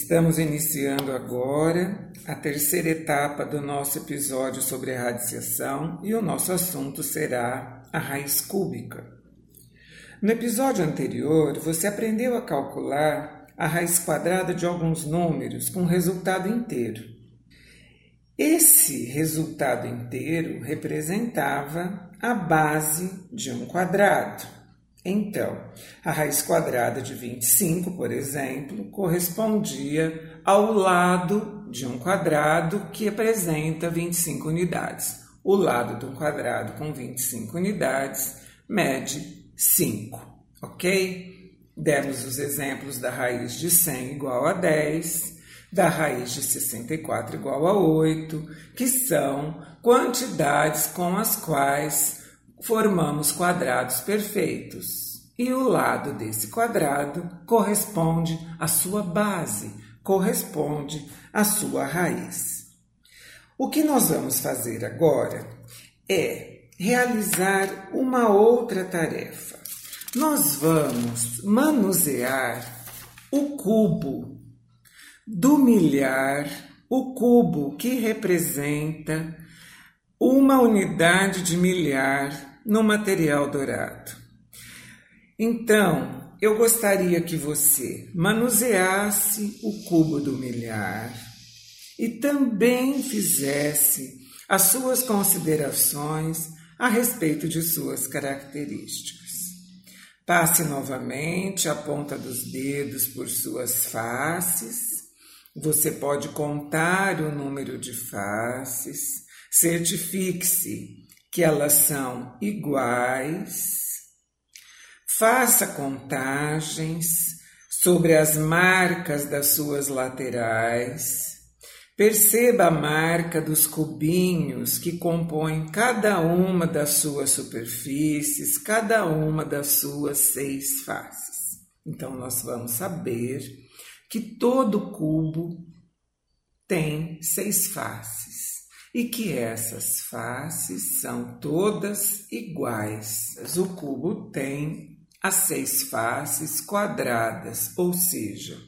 Estamos iniciando agora a terceira etapa do nosso episódio sobre a radiciação e o nosso assunto será a raiz cúbica. No episódio anterior, você aprendeu a calcular a raiz quadrada de alguns números com resultado inteiro. Esse resultado inteiro representava a base de um quadrado. Então, a raiz quadrada de 25, por exemplo, correspondia ao lado de um quadrado que apresenta 25 unidades. O lado de um quadrado com 25 unidades mede 5, ok? Demos os exemplos da raiz de 100 igual a 10, da raiz de 64 igual a 8, que são quantidades com as quais formamos quadrados perfeitos. E o lado desse quadrado corresponde à sua base, corresponde à sua raiz. O que nós vamos fazer agora é realizar uma outra tarefa. Nós vamos manusear o cubo do milhar, o cubo que representa uma unidade de milhar no material dourado. Então, eu gostaria que você manuseasse o cubo do milhar e também fizesse as suas considerações a respeito de suas características. Passe novamente a ponta dos dedos por suas faces. Você pode contar o número de faces Certifique-se que elas são iguais. Faça contagens sobre as marcas das suas laterais. Perceba a marca dos cubinhos que compõem cada uma das suas superfícies, cada uma das suas seis faces. Então, nós vamos saber que todo cubo tem seis faces e que essas faces são todas iguais. O cubo tem as seis faces quadradas, ou seja,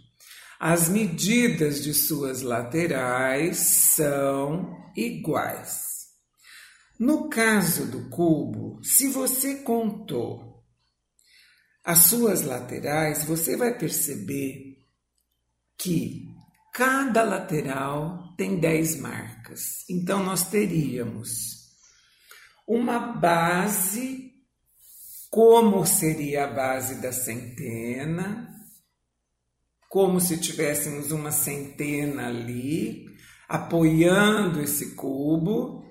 as medidas de suas laterais são iguais. No caso do cubo, se você contou as suas laterais, você vai perceber que Cada lateral tem 10 marcas. Então, nós teríamos uma base, como seria a base da centena, como se tivéssemos uma centena ali, apoiando esse cubo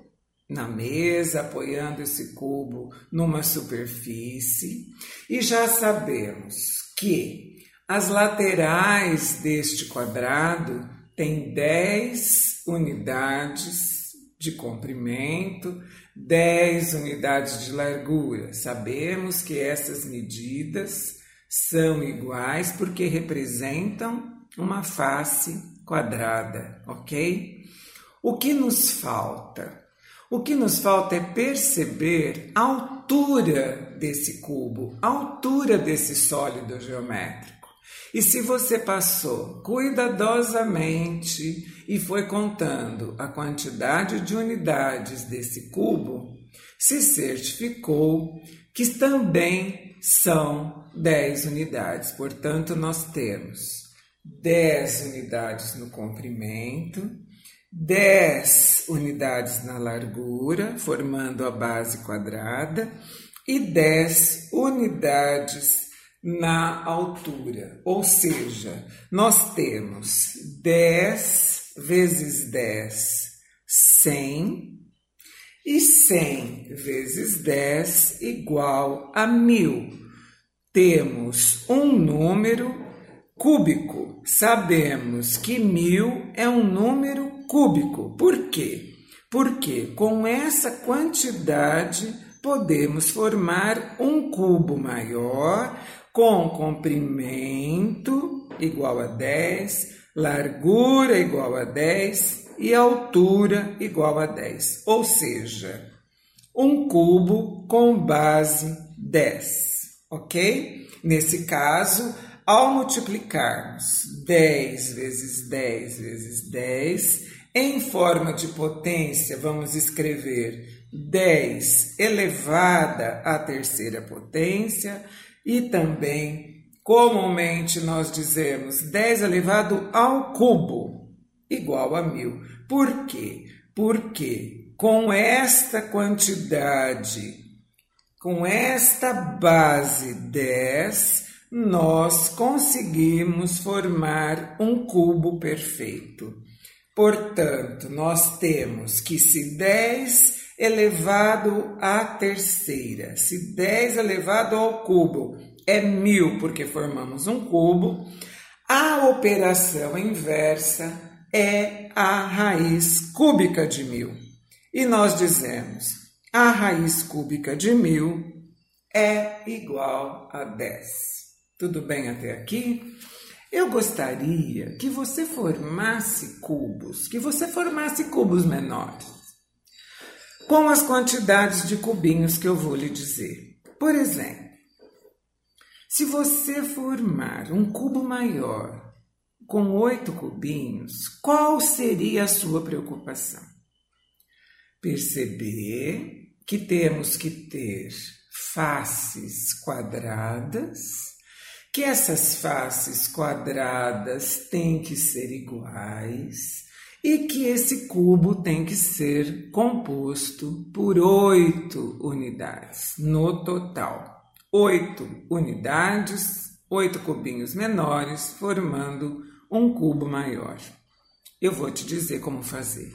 na mesa, apoiando esse cubo numa superfície, e já sabemos que as laterais deste quadrado têm 10 unidades de comprimento, 10 unidades de largura. Sabemos que essas medidas são iguais porque representam uma face quadrada, ok? O que nos falta? O que nos falta é perceber a altura desse cubo, a altura desse sólido geométrico. E se você passou cuidadosamente e foi contando a quantidade de unidades desse cubo, se certificou que também são 10 unidades. Portanto, nós temos 10 unidades no comprimento, 10 unidades na largura, formando a base quadrada, e 10 unidades na altura. Ou seja, nós temos 10 vezes 10, 100, e 100 vezes 10 igual a 1000. Temos um número cúbico. Sabemos que 1000 é um número cúbico. Por quê? Porque com essa quantidade podemos formar um cubo maior com comprimento igual a 10, largura igual a 10 e altura igual a 10, ou seja, um cubo com base 10, ok? Nesse caso, ao multiplicarmos 10 vezes 10 vezes 10, em forma de potência, vamos escrever 10 elevada à terceira potência e também, comumente, nós dizemos 10 elevado ao cubo, igual a mil. Por quê? Porque com esta quantidade, com esta base 10, nós conseguimos formar um cubo perfeito. Portanto, nós temos que se 10 elevado à terceira, se 10 elevado ao cubo é mil, porque formamos um cubo, a operação inversa é a raiz cúbica de mil. E nós dizemos, a raiz cúbica de mil é igual a 10. Tudo bem até aqui? Eu gostaria que você formasse cubos, que você formasse cubos menores, com as quantidades de cubinhos que eu vou lhe dizer. Por exemplo, se você formar um cubo maior com oito cubinhos, qual seria a sua preocupação? Perceber que temos que ter faces quadradas que essas faces quadradas têm que ser iguais e que esse cubo tem que ser composto por oito unidades no total. Oito unidades, oito cubinhos menores, formando um cubo maior. Eu vou te dizer como fazer.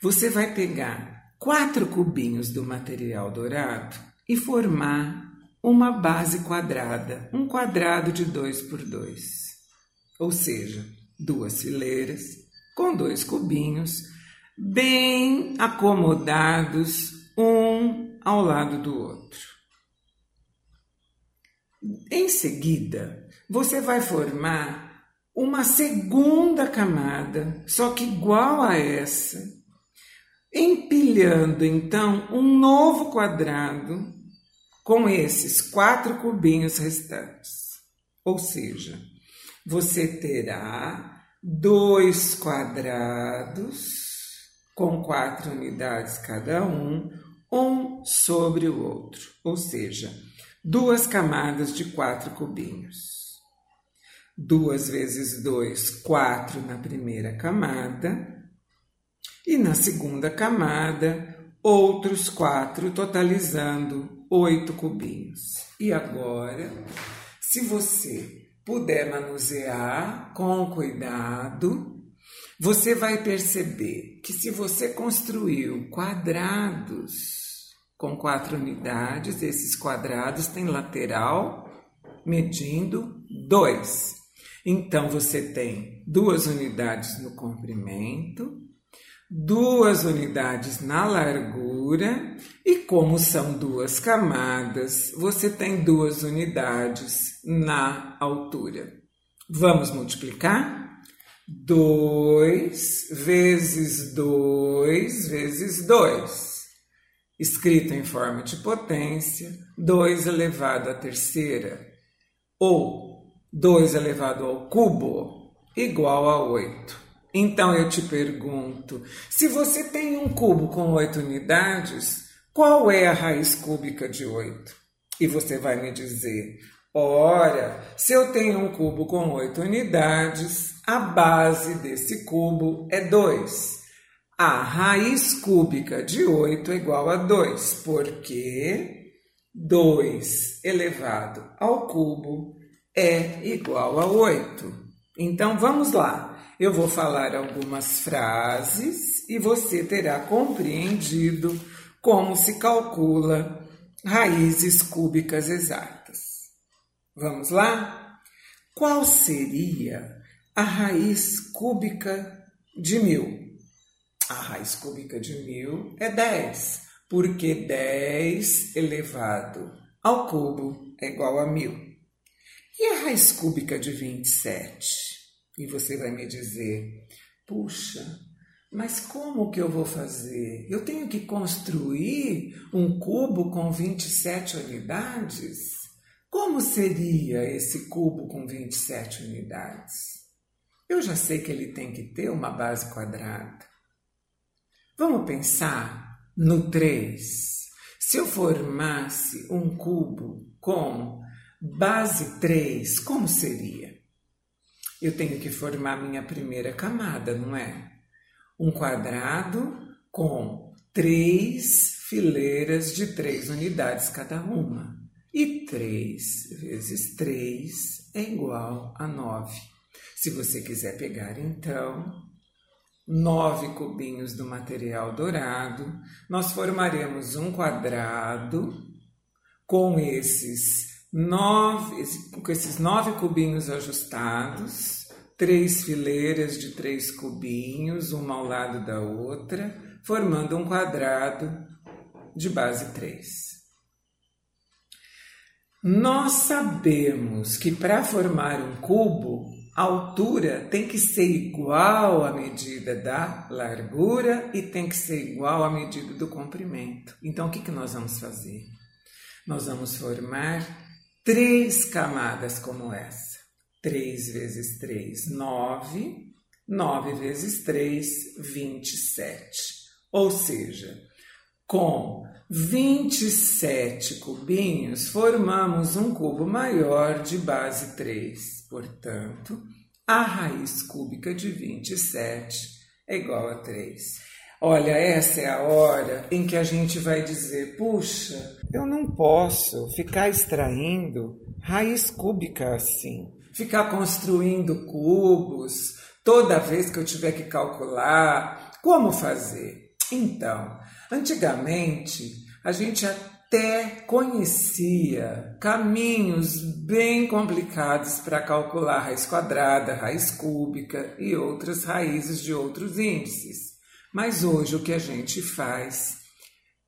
Você vai pegar quatro cubinhos do material dourado e formar uma base quadrada, um quadrado de 2 por 2, ou seja, duas fileiras com dois cubinhos bem acomodados um ao lado do outro. Em seguida, você vai formar uma segunda camada, só que igual a essa, empilhando então um novo quadrado com esses quatro cubinhos restantes. Ou seja, você terá dois quadrados com quatro unidades cada um, um sobre o outro, ou seja, duas camadas de quatro cubinhos. Duas vezes dois, quatro na primeira camada, e na segunda camada, outros quatro, totalizando oito cubinhos. E agora, se você puder manusear com cuidado, você vai perceber que se você construiu quadrados com quatro unidades, esses quadrados têm lateral medindo dois. Então você tem duas unidades no comprimento duas unidades na largura e como são duas camadas, você tem duas unidades na altura. Vamos multiplicar? 2 vezes 2 vezes 2. Escrito em forma de potência, 2 elevado à terceira, ou 2 elevado ao cubo, igual a 8. Então eu te pergunto: se você tem um cubo com oito unidades, qual é a raiz cúbica de oito? E você vai me dizer: ora, se eu tenho um cubo com oito unidades, a base desse cubo é 2. A raiz cúbica de 8 é igual a 2, porque 2 elevado ao cubo é igual a 8. Então vamos lá. Eu vou falar algumas frases e você terá compreendido como se calcula raízes cúbicas exatas. Vamos lá? Qual seria a raiz cúbica de mil? A raiz cúbica de mil é 10, porque 10 elevado ao cubo é igual a mil. E a raiz cúbica de 27? E você vai me dizer: puxa, mas como que eu vou fazer? Eu tenho que construir um cubo com 27 unidades? Como seria esse cubo com 27 unidades? Eu já sei que ele tem que ter uma base quadrada. Vamos pensar no 3. Se eu formasse um cubo com base 3, como seria? Eu tenho que formar minha primeira camada, não é? Um quadrado com três fileiras de três unidades cada uma. E 3 vezes 3 é igual a 9. Se você quiser pegar, então, nove cubinhos do material dourado, nós formaremos um quadrado com esses nove, com esses nove cubinhos ajustados, três fileiras de três cubinhos, uma ao lado da outra, formando um quadrado de base 3. Nós sabemos que para formar um cubo, a altura tem que ser igual à medida da largura e tem que ser igual à medida do comprimento. Então, o que, que nós vamos fazer? Nós vamos formar três camadas como essa. 3 vezes 3, 9. 9 vezes 3, 27. Ou seja, com 27 cubinhos, formamos um cubo maior de base 3. Portanto, a raiz cúbica de 27 é igual a 3. Olha, essa é a hora em que a gente vai dizer: puxa, eu não posso ficar extraindo raiz cúbica assim, ficar construindo cubos toda vez que eu tiver que calcular. Como fazer? Então, antigamente a gente até conhecia caminhos bem complicados para calcular raiz quadrada, raiz cúbica e outras raízes de outros índices. Mas hoje o que a gente faz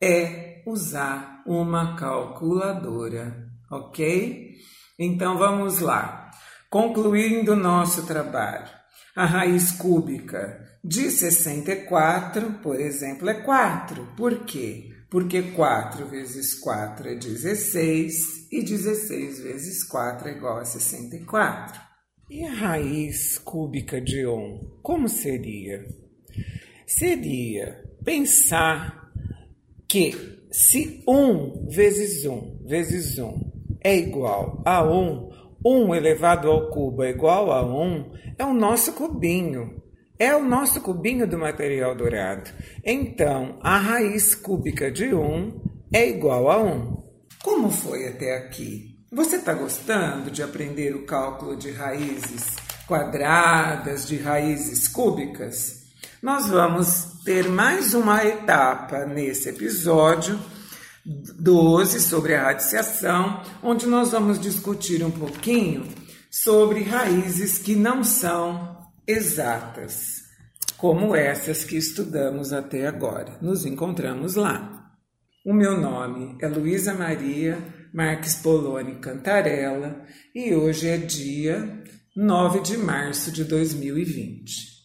é usar uma calculadora, ok? Então vamos lá. Concluindo o nosso trabalho, a raiz cúbica de 64, por exemplo, é 4. Por quê? Porque 4 vezes 4 é 16 e 16 vezes 4 é igual a 64. E a raiz cúbica de 1, como seria? Seria pensar que se 1 vezes 1 vezes 1 é igual a 1, 1 elevado ao cubo é igual a 1, é o nosso cubinho é o nosso cubinho do material dourado. Então, a raiz cúbica de 1 é igual a 1. Como foi até aqui? Você está gostando de aprender o cálculo de raízes quadradas, de raízes cúbicas? Nós vamos ter mais uma etapa nesse episódio 12 sobre a radiciação, onde nós vamos discutir um pouquinho sobre raízes que não são exatas, como essas que estudamos até agora. Nos encontramos lá. O meu nome é Luísa Maria Marques Poloni Cantarella e hoje é dia 9 de março de 2020.